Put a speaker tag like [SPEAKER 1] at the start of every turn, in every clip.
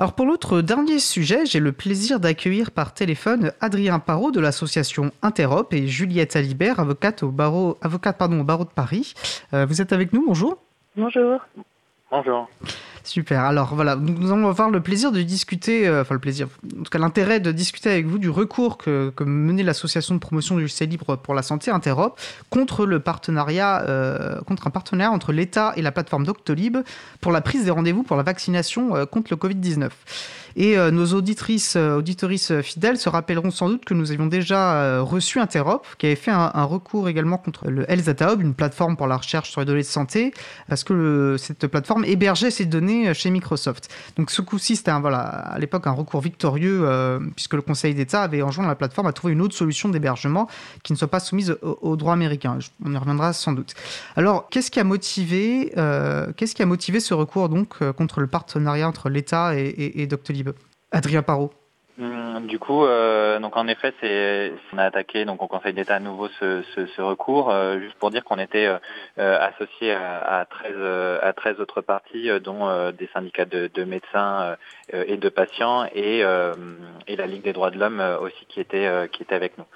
[SPEAKER 1] Alors pour l'autre dernier sujet, j'ai le plaisir d'accueillir par téléphone Adrien Parot de l'association Interop et Juliette Alibert, avocate au barreau, avocate, pardon, au barreau de Paris. Euh, vous êtes avec nous, bonjour.
[SPEAKER 2] Bonjour.
[SPEAKER 3] Bonjour.
[SPEAKER 1] Super. Alors voilà, nous, allons avoir le plaisir de discuter, euh, enfin le plaisir, en tout cas l'intérêt de discuter avec vous du recours que, menait l'association de promotion du lycée libre pour la santé Interop contre le partenariat, euh, un partenariat entre l'État et la plateforme Doctolib pour la prise des rendez-vous pour la vaccination euh, contre le Covid-19. Et euh, nos auditrices, euh, auditorices fidèles se rappelleront sans doute que nous avions déjà euh, reçu Interop, qui avait fait un, recours également contre le Health une plateforme pour la recherche sur les données de santé, parce que cette plateforme hébergeait ces données chez Microsoft. Donc ce coup-ci, c'était à l'époque un recours victorieux, puisque le Conseil d'État avait enjoint la plateforme à trouver une autre solution d'hébergement qui ne soit pas soumise au, droit américain. On y reviendra sans doute. Alors, qu'est-ce qui a motivé, qu'est-ce qui a motivé ce recours donc contre le partenariat entre l'État et, et, et Doctolib? Adrien Parot.
[SPEAKER 3] Hum, du coup, euh, donc en effet, c'est on a attaqué donc au Conseil d'État à nouveau ce, recours, euh, juste pour dire qu'on était euh, associé à, 13 à 13 autres parties, dont des syndicats de, médecins et de patients et, et la Ligue des droits de l'homme aussi qui était qui était avec nous.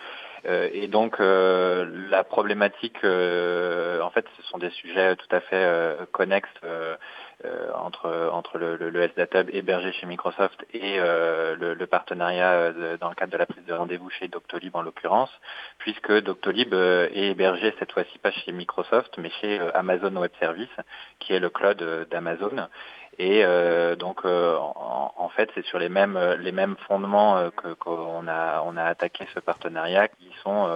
[SPEAKER 3] Et donc la problématique, en fait, ce sont des sujets tout à fait connexes euh, entre entre le, le, le hébergé chez Microsoft et euh, le, partenariat euh, dans le cadre de la prise de rendez-vous chez Doctolib en l'occurrence, puisque Doctolib est hébergé cette fois-ci pas chez Microsoft mais chez Amazon Web Service, qui est le cloud d'Amazon. Et donc en, fait c'est sur les mêmes fondements que qu'on a on a attaqué ce partenariat qui sont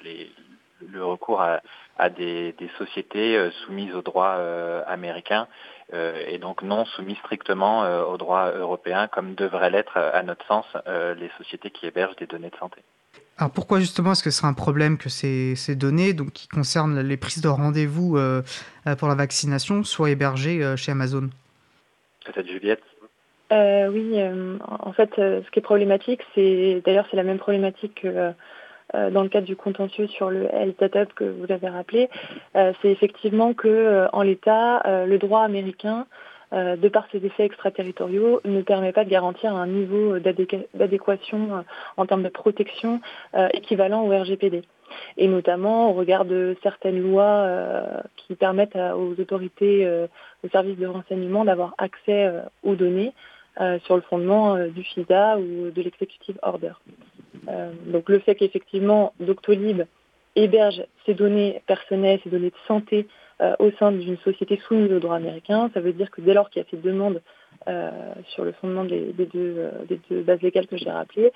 [SPEAKER 3] le recours à, des, sociétés soumises au droit américain euh, et donc non soumis strictement euh, au droit européen comme devraient l'être, à notre sens, euh, les sociétés qui hébergent des données de santé.
[SPEAKER 1] Alors pourquoi justement est-ce que c'est un problème que ces, ces, données, donc qui concernent les prises de rendez-vous pour la vaccination, soient hébergées chez Amazon?
[SPEAKER 3] Juliette
[SPEAKER 2] Oui, en fait, ce qui est problématique, c'est d'ailleurs c'est la même problématique que euh, dans le cadre du contentieux sur le Data que vous avez rappelé, euh, c'est effectivement que euh, en l'état, le droit américain de par ses effets extraterritoriaux, ne permet pas de garantir un niveau d'adéquation en termes de protection équivalent au RGPD. Et notamment au regard de certaines lois qui permettent aux autorités, aux services de renseignement d'avoir accès aux données sur le fondement du FISA ou de l'Executive Order. Euh, donc le fait qu'effectivement Doctolib héberge ses données personnelles, ses données de santé euh, au sein d'une société soumise au droit américain, ça veut dire que dès lors qu'il y a fait demande euh, sur le fondement des, deux, bases légales que j'ai rappelées,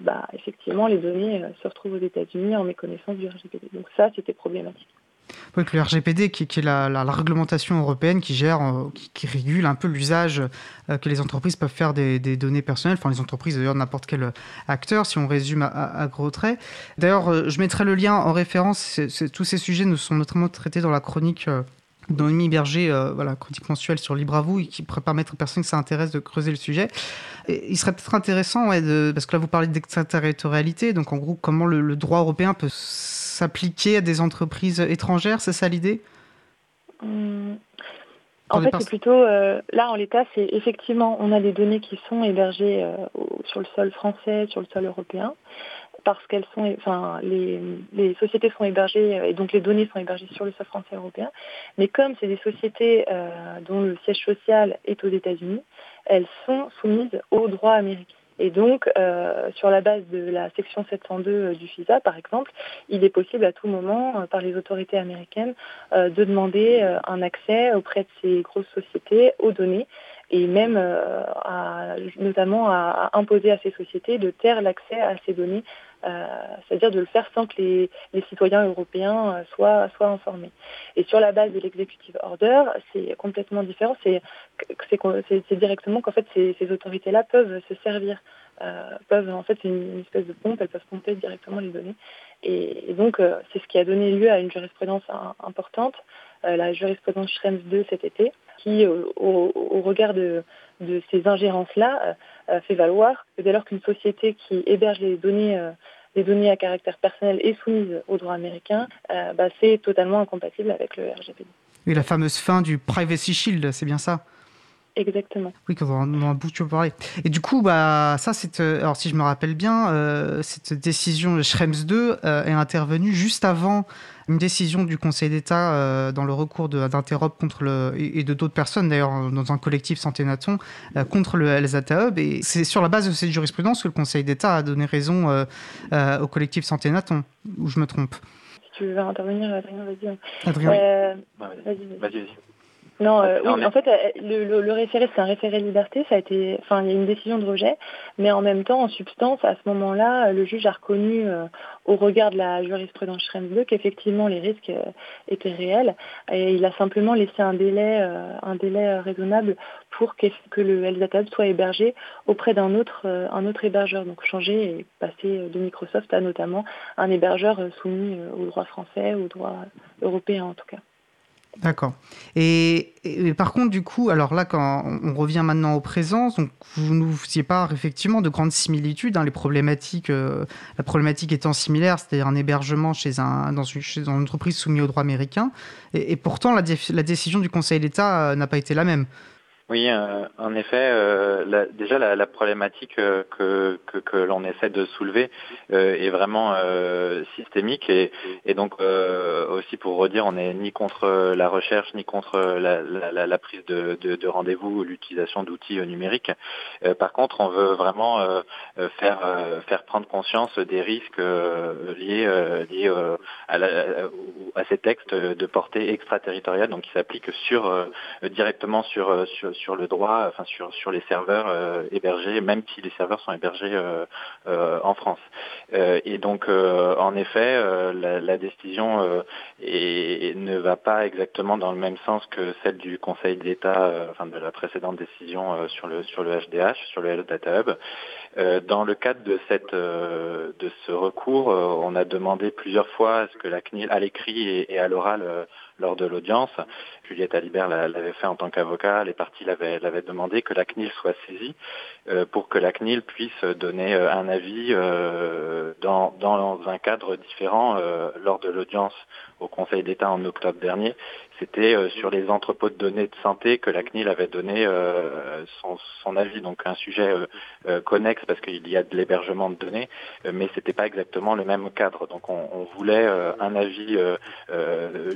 [SPEAKER 2] bah, effectivement les données se retrouvent aux États-Unis en méconnaissance du RGPD. Donc ça, c'était problématique.
[SPEAKER 1] Oui, le RGPD, qui, est la, réglementation européenne qui gère, euh, qui, régule un peu l'usage euh, que les entreprises peuvent faire des, données personnelles, enfin les entreprises d'ailleurs n'importe quel acteur, si on résume à, gros traits. D'ailleurs, euh, je mettrai le lien en référence, tous ces sujets nous sont notamment traités dans la chronique d'Annie Berger, voilà, chronique mensuelle sur Libre à vous, et qui pourrait permettre aux personnes qui s'intéressent de creuser le sujet. Et il serait peut-être intéressant, de, parce que là vous parlez d'extraterritorialité, donc en gros comment le droit européen peut s'appliquer à des entreprises étrangères, c'est ça l'idée?
[SPEAKER 2] Hum, En fait, c'est plutôt, euh, là en l'état, c'est effectivement, on a des données qui sont hébergées euh, sur le sol français, sur le sol européen, parce qu'elles sont, enfin, les, sociétés sont hébergées euh, et donc les données sont hébergées sur le sol français européen. Mais comme c'est des sociétés dont le siège social est aux États-Unis, elles sont soumises au droit américain. Et donc, euh, sur la base de la section 702 euh, du FISA, par exemple, il est possible à tout moment, euh, par les autorités américaines, de demander un accès auprès de ces grosses sociétés aux données et même notamment à, imposer à ces sociétés de taire l'accès à ces données, c'est-à-dire de le faire sans que les, citoyens européens soient, soient, informés. Et sur la base de l'executive order, c'est complètement différent. C'est directement qu'en fait ces, autorités-là peuvent se servir euh, peuvent, en fait, c'est une, espèce de pompe, elles peuvent pomper directement les données. Et, donc, euh, c'est ce qui a donné lieu à une jurisprudence importante, euh, la jurisprudence Schrems 2 cet été, qui, au, regard de, ces ingérences-là, fait valoir que dès lors qu'une société qui héberge les données les données à caractère personnel et soumises au droit américain, bah, c'est totalement incompatible avec le RGPD.
[SPEAKER 1] Et la fameuse fin du Privacy Shield, c'est bien ça?
[SPEAKER 2] Exactement.
[SPEAKER 1] Oui, quand on a peux parler. Et du coup, bah, ça, c'est, alors si je me rappelle bien, cette décision Schrems 2 est intervenue juste avant une décision du Conseil d'État euh, dans le recours d'Interop contre le, et, de d'autres personnes, d'ailleurs, dans un collectif Santé Naton, euh, contre le LZA Hub. Et c'est sur la base de cette jurisprudence que le Conseil d'État a donné raison euh, au collectif Santé Naton, ou je me trompe
[SPEAKER 2] Si tu veux intervenir, Adrien, vas-y.
[SPEAKER 1] Adrien.
[SPEAKER 3] vas-y, vas-y.
[SPEAKER 2] Non, euh, oui, en fait, euh, le, le, référé, c'est un référé liberté. Ça a été, enfin, il y a une décision de rejet, mais en même temps, en substance, à ce moment-là, le juge a reconnu, euh, au regard de la jurisprudence Schrems 2, qu'effectivement les risques étaient réels, et il a simplement laissé un délai, un délai raisonnable pour que, que le LZAP soit hébergé auprès d'un autre, un autre hébergeur, donc changer et passer de Microsoft à notamment un hébergeur soumis au droit français, au droit européen en tout cas.
[SPEAKER 1] D'accord. Et, par contre, du coup, alors là, quand on revient maintenant au présent, donc vous ne faisiez pas effectivement de grandes similitudes. Hein, les problématiques, euh, la problématique étant similaire, c'est-à-dire un hébergement chez, un, dans, une, entreprise soumise au droit américain. Et, pourtant, la, la, décision du Conseil d'État euh, n'a pas été la même.
[SPEAKER 3] Oui, euh, en effet, euh, déjà la, problématique euh, que, l'on essaie de soulever est vraiment systémique et, donc aussi pour redire, on n'est ni contre la recherche ni contre la, prise de, de, rendez-vous ou l'utilisation d'outils numériques. par contre, on veut vraiment faire faire prendre conscience des risques liés liés à, à, ces textes de portée extraterritoriale, donc qui s'appliquent sur directement sur, sur sur le droit, enfin sur sur les serveurs euh, hébergés, même si les serveurs sont hébergés euh, euh, en France. et donc, en effet, la, décision ne va pas exactement dans le même sens que celle du Conseil d'État, enfin de la précédente décision sur le sur le HDH, sur le Data Hub. dans le cadre de cette de ce recours, on a demandé plusieurs fois à ce que la CNIL à l'écrit et, à l'oral lors de l'audience. Juliette Alibert l'avait fait en tant qu'avocat, les parties l'avaient demandé que la CNIL soit saisie euh, pour que la CNIL puisse donner euh, un avis euh, dans, un cadre différent lors de l'audience au Conseil d'État en octobre dernier. C'était sur les entrepôts de données de santé que la CNIL avait donné son, avis, donc un sujet connexe parce qu'il y a de l'hébergement de données, mais c'était pas exactement le même cadre. Donc on, on voulait un avis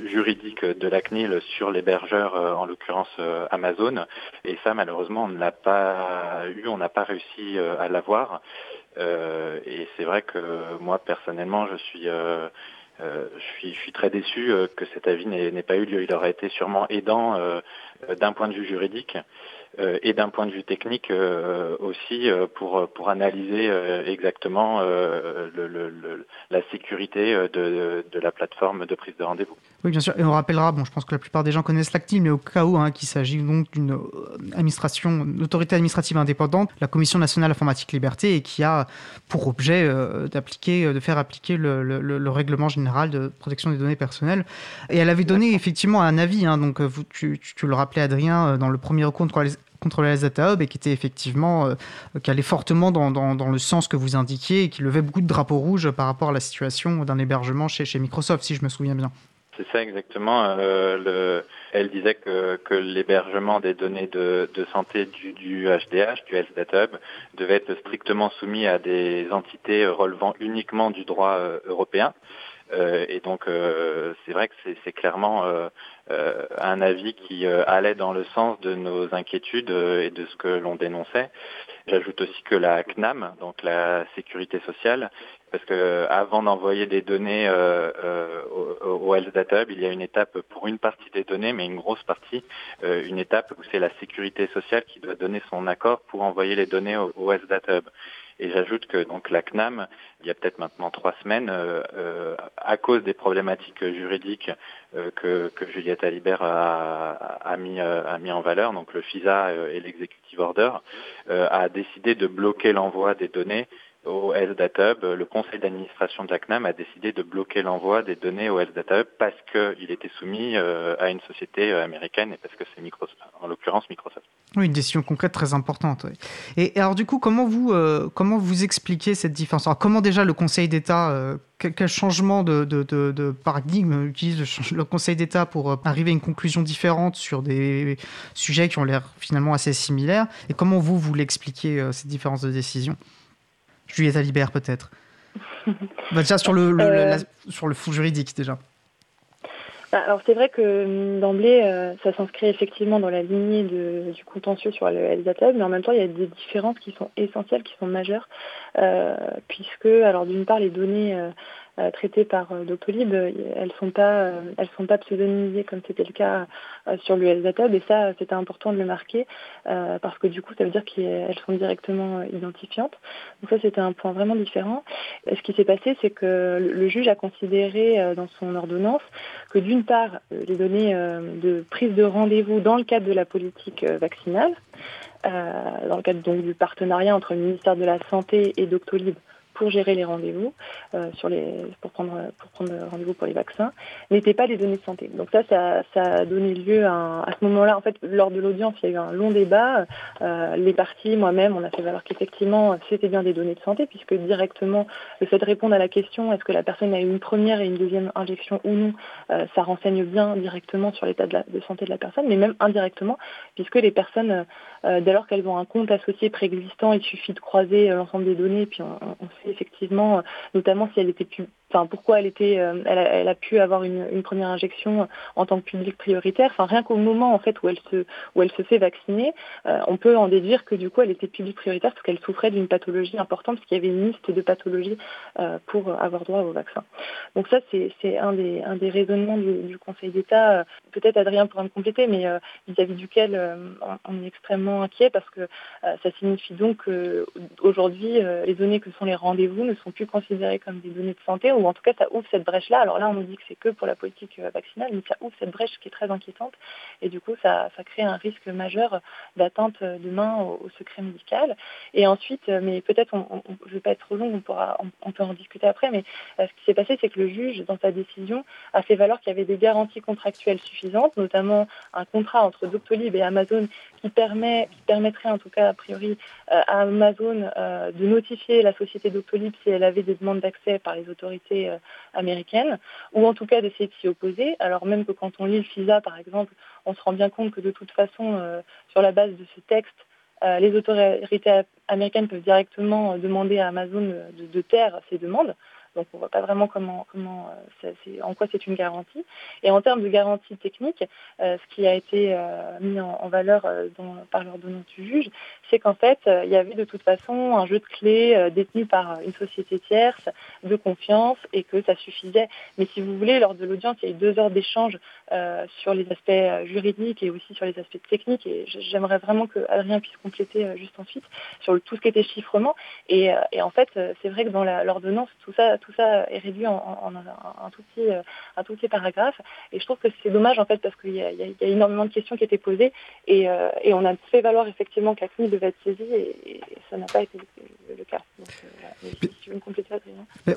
[SPEAKER 3] juridique de la CNIL sur l'hébergeur, en l'occurrence Amazon, et ça malheureusement on ne l'a pas eu on n'a pas réussi euh, à l'avoir. Euh, et c'est vrai que moi personnellement, euh, je suis, je suis très déçu que cet avis n'ait pas eu lieu. Il aurait été sûrement aidant d'un point de vue juridique et d'un point de vue technique aussi pour, pour analyser exactement le, la sécurité de, de, la plateforme de prise de rendez-vous.
[SPEAKER 1] Oui, bien sûr. Et on rappellera, bon, je pense que la plupart des gens connaissent l'ACTI, mais au cas où hein, qu'il s'agit donc d'une euh, administration, autorité administrative indépendante, la Commission nationale informatique liberté, et qui a pour objet euh, d'appliquer, euh, de faire appliquer le, règlement général de protection des données personnelles. Et elle avait donné effectivement un avis, hein, donc vous, tu, le rappelais Adrien, dans le premier recours contre contre la Data Hub et qui était effectivement qui allait fortement dans, dans, le sens que vous indiquiez et qui levait beaucoup de drapeaux rouges par rapport à la situation d'un hébergement chez, chez Microsoft, si je me souviens bien.
[SPEAKER 3] C'est ça exactement. Euh, le, elle disait que, que l'hébergement des données de, de santé du, du, HDH, du Health Data Hub, devait être strictement soumis à des entités relevant uniquement du droit euh, européen. Euh, et donc c'est vrai que c'est clairement un avis qui allait dans le sens de nos inquiétudes et de ce que l'on dénonçait. J'ajoute aussi que la CNAM, donc la sécurité sociale, parce que avant d'envoyer des données euh, euh, au, Health Data Hub, il y a une étape pour une partie des données, mais une grosse partie, euh, une étape où c'est la sécurité sociale qui doit donner son accord pour envoyer les données au, au Health Data Hub. Et j'ajoute que donc la CNAM, il y a peut-être maintenant trois semaines, à cause des problématiques juridiques que, que, Juliette Alibert a, a, mis, a mis en valeur, donc le FISA et l'executive order, a décidé de bloquer l'envoi des données au Health Data Hub, le conseil d'administration de la CNAM a décidé de bloquer l'envoi des données au Health Data Hub parce qu'il était soumis à une société américaine et parce que c'est en l'occurrence Microsoft.
[SPEAKER 1] Oui, une décision concrète très importante. Et, alors du coup, comment vous, comment vous expliquez cette différence? Alors, Comment déjà le Conseil d'État quel changement de, paradigme utilise le, Conseil d'État pour euh, arriver à une conclusion différente sur des sujets qui ont l'air finalement assez similaires? Et comment vous, vous l'expliquez, euh, ces différences de décision? Juliette Alibert, peut-être bah, Déjà sur le, euh. sur le fond juridique, déjà.
[SPEAKER 2] Bah, alors c'est vrai que hum, d'emblée, ça s'inscrit effectivement dans la lignée du contentieux sur le LDATAB, mais en même temps, il y a des différences qui sont essentielles, qui sont majeures, puisque, alors d'une part, les données euh, traitées par euh, Doctolib, euh, elles sont pas elles sont pas pseudonymisées comme c'était le cas sur l'USDATAB et ça c'était important de le marquer parce que du coup ça veut dire qu'elles sont directement identifiantes. Donc ça c'était un point vraiment différent. Ce qui s'est passé c'est que le juge a considéré dans son ordonnance que d'une part les données de prise de rendez-vous dans le cadre de la politique vaccinale, dans le cadre donc du partenariat entre le ministère de la Santé et Doctolib pour gérer les rendez-vous, euh, sur les, pour prendre, pour prendre rendez-vous pour les vaccins, n'étaient pas des données de santé. Donc ça, ça, a donné lieu à, à ce moment-là, en fait, lors de l'audience, il y a eu un long débat. Euh, les parties, moi-même, on a fait valoir qu'effectivement, c'était bien des données de santé, puisque directement, le fait de répondre à la question, est-ce que la personne a eu une première et une deuxième injection ou non, euh, ça renseigne bien directement sur l'état de, de, santé de la personne, mais même indirectement, puisque les personnes, dès lors qu'elles ont un compte associé préexistant, il suffit de croiser l'ensemble des données, puis on, sait effectivement, notamment si elle était enfin pourquoi euh, elle, a, pu avoir une, première injection en tant que public prioritaire. Enfin rien qu'au moment en fait où elle se fait vacciner, euh, on peut en déduire que du coup elle était public prioritaire parce qu'elle souffrait d'une pathologie importante parce qu'il y avait une liste de pathologies euh, pour avoir droit au vaccin. Donc ça c'est un des un des raisonnements du, Conseil d'État. Peut-être Adrien pourra me compléter, mais vis-à-vis duquel on est extrêmement inquiet parce que ça signifie donc qu'aujourd'hui les données que sont les rendez-vous ne sont plus considérées comme des données de santé ou en tout cas ça ouvre cette brèche-là. Alors là, on nous dit que c'est que pour la politique euh, vaccinale, mais ça ouvre cette brèche qui est très inquiétante, et du coup, ça, crée un risque majeur d'atteinte euh, demain au, secret médical. Et ensuite, euh, mais peut-être, je ne vais pas être trop long, on, peut en discuter après, mais ce qui s'est passé, c'est que le juge, dans sa décision, a fait valoir qu'il y avait des garanties contractuelles suffisantes, notamment un contrat entre Doctolib et Amazon qui permettrait en tout cas a priori à Amazon de notifier la société Doctolib si elle avait des demandes d'accès par les autorités euh, américaine, ou en tout cas d'essayer de s'y opposer. Alors même que quand on lit le FISA, par exemple, on se rend bien compte que de toute façon, euh, sur la base de ce texte, euh, les autorités américaines peuvent directement demander à Amazon de taire ces demandes. Donc on ne voit pas vraiment comment, euh, en quoi c'est une garantie. Et en termes de garantie technique, euh, ce qui a été euh, mis en, valeur par l'ordonnance du juge, c'est qu'en fait, il y avait de toute façon un jeu de clés détenu par une société tierce de confiance et que ça suffisait. Mais si vous voulez, lors de l'audience, il y a eu deux heures d'échange sur les aspects juridiques et aussi sur les aspects techniques. Et j'aimerais vraiment que Adrien puisse compléter juste ensuite sur tout ce qui était chiffrement. Et, en fait, c'est vrai que dans l'ordonnance, tout ça, ça est réduit en, un, tout petit, un tout petit paragraphe. Et je trouve que c'est dommage en fait parce qu'il y, a énormément de questions qui étaient posées et, euh, on a fait valoir effectivement que la devait être saisie et, ça n'a pas été le cas.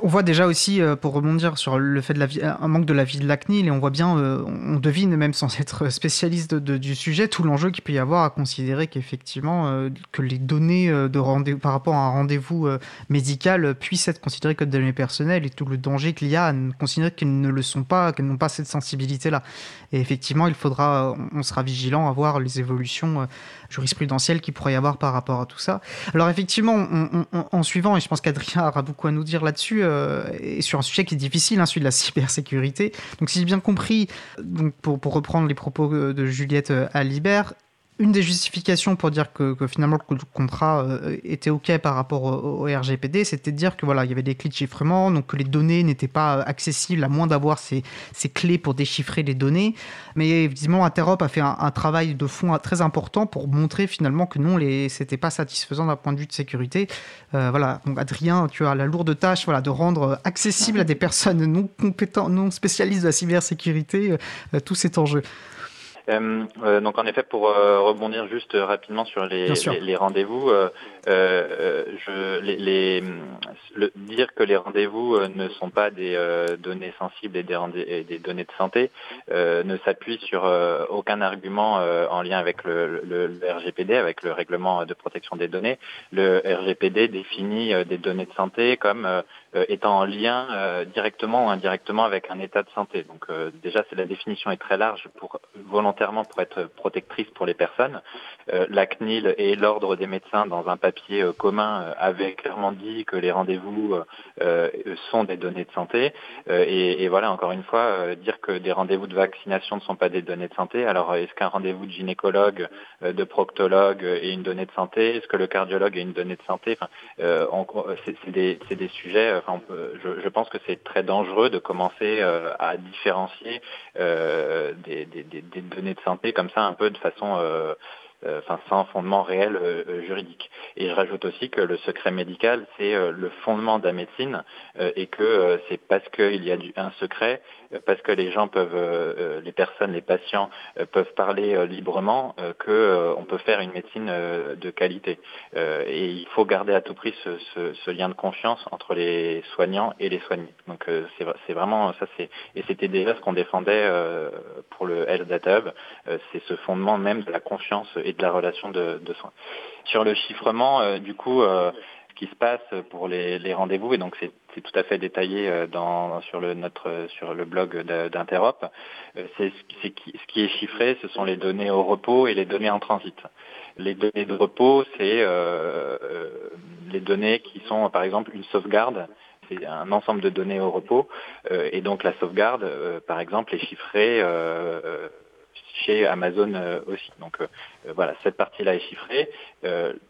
[SPEAKER 1] on voit déjà aussi, euh, pour rebondir sur le fait de la vie, un manque de la vie de la CNIL, et on voit bien, euh, on devine même sans être spécialiste du sujet, tout l'enjeu qu'il peut y avoir à considérer qu'effectivement, que les données de par rapport à un rendez-vous médical puissent être considérées comme des données personnelles et tout le danger qu'il y a à considérer qu'elles ne le sont pas, qu'elles n'ont pas cette sensibilité-là. Et effectivement, il faudra, on sera vigilant à voir les évolutions euh, jurisprudentielles qu'il pourrait y avoir par rapport à tout ça. Alors effectivement, en suivant, et je pense qu'Adrien aura beaucoup à nous dire là-dessus, euh, et sur un sujet qui est difficile, hein, celui de la cybersécurité. Donc si j'ai bien compris, donc pour, pour reprendre les propos de Juliette euh, Alibert, une des justifications pour dire que, finalement le contrat euh, était OK par rapport au, RGPD, c'était de dire que voilà, il y avait des clés de chiffrement, donc que les données n'étaient pas accessibles à moins d'avoir ces, clés pour déchiffrer les données. Mais évidemment, Interop a fait un, travail de fond très important pour montrer finalement que non, c'était pas satisfaisant d'un point de vue de sécurité. Euh, voilà, donc Adrien, tu as la lourde tâche voilà, de rendre accessible à des personnes non compétentes, non spécialistes de la cybersécurité euh, tout cet enjeu.
[SPEAKER 3] Euh, euh, donc en effet, pour euh, rebondir juste rapidement sur les, les, rendez-vous, je, les, le, dire que les rendez-vous ne sont pas des données sensibles et des, données de santé ne s'appuie sur aucun argument en lien avec le, RGPD, avec le règlement de protection des données. Le RGPD définit des données de santé comme étant en lien directement ou indirectement avec un état de santé. Donc déjà, la définition est très large pour volontairement pour être protectrice pour les personnes. Euh, la CNIL et l'ordre des médecins dans un euh, commun euh, avaient clairement dit que les rendez-vous sont des données de santé. Et, voilà, encore une fois, dire que des rendez-vous de vaccination ne sont pas des données de santé. Alors, est-ce qu'un rendez-vous de gynécologue, de proctologue est une donnée de santé? Est-ce que le cardiologue est une donnée de santé? Enfin, c'est des, des, sujets. Je, pense que c'est très dangereux de commencer à différencier des, données de santé comme ça un peu de façon euh, euh, enfin sans fondement réel euh, juridique. Et je rajoute aussi que le secret médical, c'est le fondement de la médecine et que c'est parce qu'il y a un secret, parce que les gens peuvent, les personnes, les patients peuvent parler librement, que on peut faire une médecine de qualité. et il faut garder à tout prix ce, lien de confiance entre les soignants et les soignés. Donc c'est vraiment ça, c'est et c'était déjà ce qu'on défendait pour le Health Data Hub, c'est ce fondement même de la confiance de la relation de, soins. Sur le chiffrement, euh, du coup, euh, ce qui se passe pour les, rendez-vous, et donc c'est tout à fait détaillé euh, sur le notre sur le blog d'Interop. Ce qui est chiffré, ce sont les données au repos et les données en transit. Les données de repos, c'est les données qui sont par exemple une sauvegarde c'est un ensemble de données au repos et donc la sauvegarde, par exemple, est chiffrée chez Amazon aussi. Voilà, cette partie-là est chiffrée.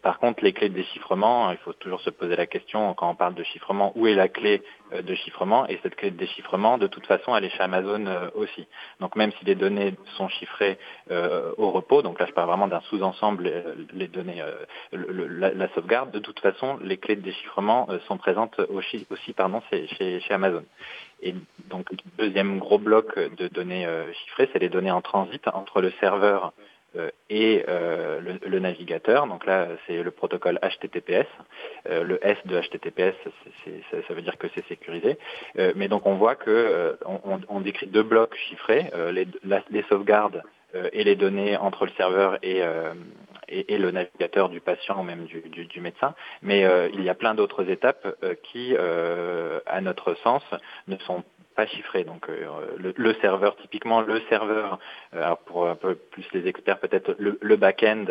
[SPEAKER 3] par contre, les clés de déchiffrement, il faut toujours se poser la question quand on parle de chiffrement, où est la clé de chiffrement? Et cette clé de déchiffrement, de toute façon, elle est chez Amazon aussi. Donc même si les données sont chiffrées au repos, donc là je parle vraiment d'un sous-ensemble, les données, la, sauvegarde, de toute façon, les clés de déchiffrement sont présentes aussi, pardon, chez, Amazon. Et donc, deuxième gros bloc de données euh, chiffrées, c'est les données en transit entre le serveur euh, et euh, le, navigateur. Donc là, c'est le protocole HTTPS. le S de HTTPS, ça, veut dire que c'est sécurisé. mais donc, on voit que on, décrit deux blocs chiffrés, les, sauvegardes et les données entre le serveur et, et, le navigateur du patient ou même du, médecin. Mais euh, il y a plein d'autres étapes euh, qui, euh, à notre sens, ne sont pas chiffrées. Donc le, serveur, typiquement le serveur, pour un peu plus les experts, peut-être le, back-end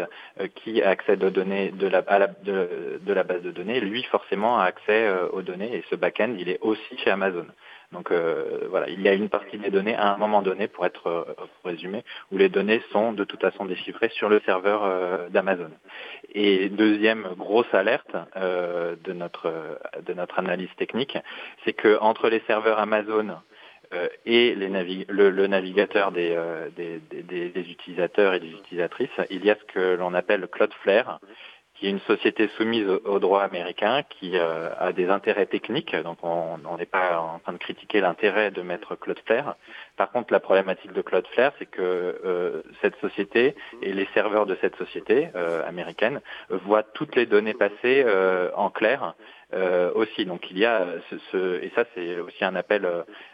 [SPEAKER 3] qui accède aux données de la, de, de, la base de données, lui forcément a accès aux données et ce back-end, il est aussi chez Amazon. Donc euh, voilà, il y a une partie des données à un moment donné, pour être euh, résumé, où les données sont de toute façon déchiffrées sur le serveur euh, d'Amazon. Et deuxième grosse alerte de notre de notre analyse technique, c'est que entre les serveurs Amazon et les le, navigateur des, des, des, utilisateurs et des utilisatrices, il y a ce que l'on appelle Cloudflare, qui est une société soumise au, droit américain, qui euh, a des intérêts techniques. Donc on n'est pas en train de critiquer l'intérêt de mettre Cloudflare. Par contre, la problématique de Cloudflare, c'est que euh, cette société et les serveurs de cette société euh, américaine voient toutes les données passer en clair euh, aussi. Donc il y a ce, ce et ça c'est aussi un appel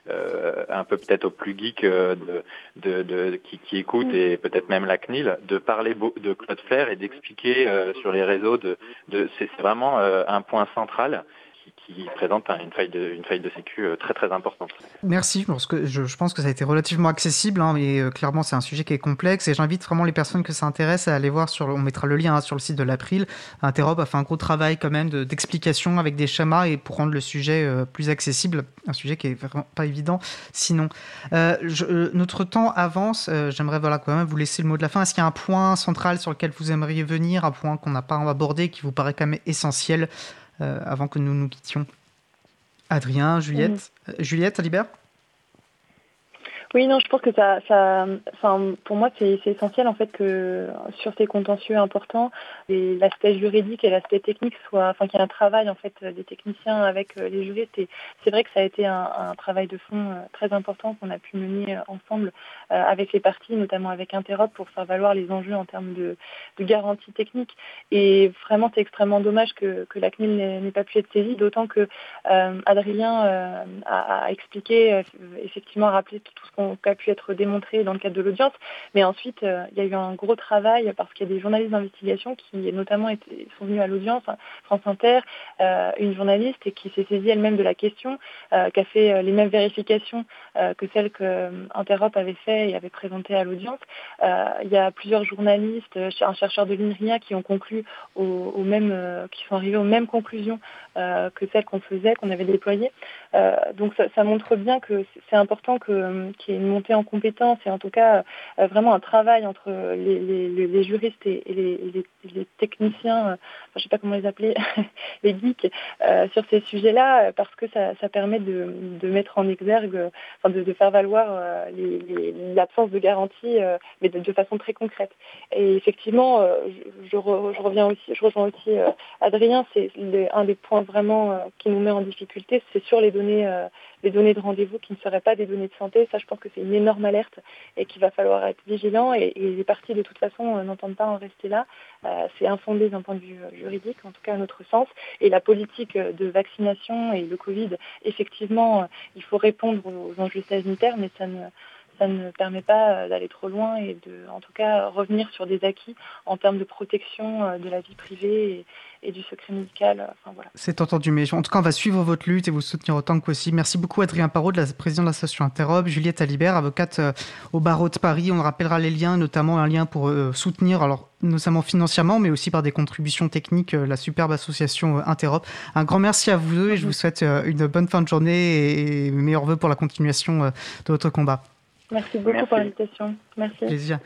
[SPEAKER 3] euh, un peu peut-être aux plus geeks euh, de, de, de qui, qui écoutent et peut-être même la CNIL de parler de Cloudflare et d'expliquer sur les réseaux de, de c'est vraiment un point central qui présente une faille de, sécu euh, très importante.
[SPEAKER 1] Merci, parce que je, je pense que ça a été relativement accessible, hein, mais euh, clairement c'est un sujet qui est complexe et j'invite vraiment les personnes que ça intéresse à aller voir sur, on mettra le lien hein, sur le site de l'April. Interop a fait un gros travail quand même d'explication avec des schémas et pour rendre le sujet euh, plus accessible, un sujet qui est vraiment pas évident sinon. notre temps avance, j'aimerais voilà quand même vous laisser le mot de la fin. Est-ce qu'il y a un point central sur lequel vous aimeriez venir, un point qu'on n'a pas abordé qui vous paraît quand même essentiel avant que nous nous quittions. Adrien, Juliette, euh, Juliette, Alibert?
[SPEAKER 2] Oui, non, je pense que ça, pour moi, c'est essentiel en fait que sur ces contentieux importants, l'aspect juridique et l'aspect technique soient, enfin, qu'il y ait un travail en fait des techniciens avec euh, les juristes. C'est vrai que ça a été un, travail de fond euh, très important qu'on a pu mener euh, ensemble avec les parties, notamment avec Interop, pour faire valoir les enjeux en termes de, de garantie technique. Et vraiment, c'est extrêmement dommage que, la CNIL n'ait pas pu être saisie, d'autant que Adrien a, a, expliqué, effectivement, rappelé tout ce qu'on a pu être démontré dans le cadre de l'audience. Mais ensuite, euh, il y a eu un gros travail parce qu'il y a des journalistes d'investigation qui notamment sont venus à l'audience, hein, France Inter, euh, une journaliste et qui s'est saisie elle-même de la question, euh, qui a fait les mêmes vérifications que celles que Interop avait fait et avait présentées à l'audience. il y a plusieurs journalistes, un chercheur de l'INRIA qui ont conclu au, même, qui sont arrivés aux mêmes conclusions que celles qu'on faisait, qu'on avait déployées. donc ça, montre bien que c'est important qu'il y une montée en compétences et en tout cas euh, vraiment un travail entre les, juristes et, les, techniciens, euh, je ne sais pas comment les appeler, les geeks, euh, sur ces sujets-là, parce que ça, permet de, mettre en exergue, enfin de, faire valoir l'absence de garantie, mais de, façon très concrète. Et effectivement, je, reviens aussi, je rejoins aussi Adrien, c'est un des points vraiment qui nous met en difficulté, c'est sur les données, les données de rendez-vous qui ne seraient pas des données de santé. Ça, je pense que c'est une énorme alerte et qu'il va falloir être vigilant. Et, les parties, de toute façon, euh, n'entendent pas en rester là. Euh, c'est infondé d'un point de vue euh, juridique, en tout cas à notre sens. Et la politique de vaccination et le Covid, effectivement, il faut répondre aux enjeux sanitaires, mais ça ne ça ne permet pas d'aller trop loin et de, en tout cas, revenir sur des acquis en termes de protection de la vie privée et du secret médical. Euh, enfin, voilà.
[SPEAKER 1] C'est entendu, mais en tout cas, on va suivre votre lutte et vous soutenir autant que possible. Merci beaucoup, Adrien Parot, de la présidente de l'association Interrobe, Juliette Alibert, avocate euh, au barreau de Paris. On rappellera les liens, notamment un lien pour euh, soutenir, alors notamment financièrement, mais aussi par des contributions techniques, la superbe association Interop. Un grand merci à vous deux et je vous souhaite une bonne fin de journée et meilleurs voeux pour la continuation de votre combat.
[SPEAKER 2] Merci beaucoup pour l'invitation. Merci.
[SPEAKER 1] Plaisir.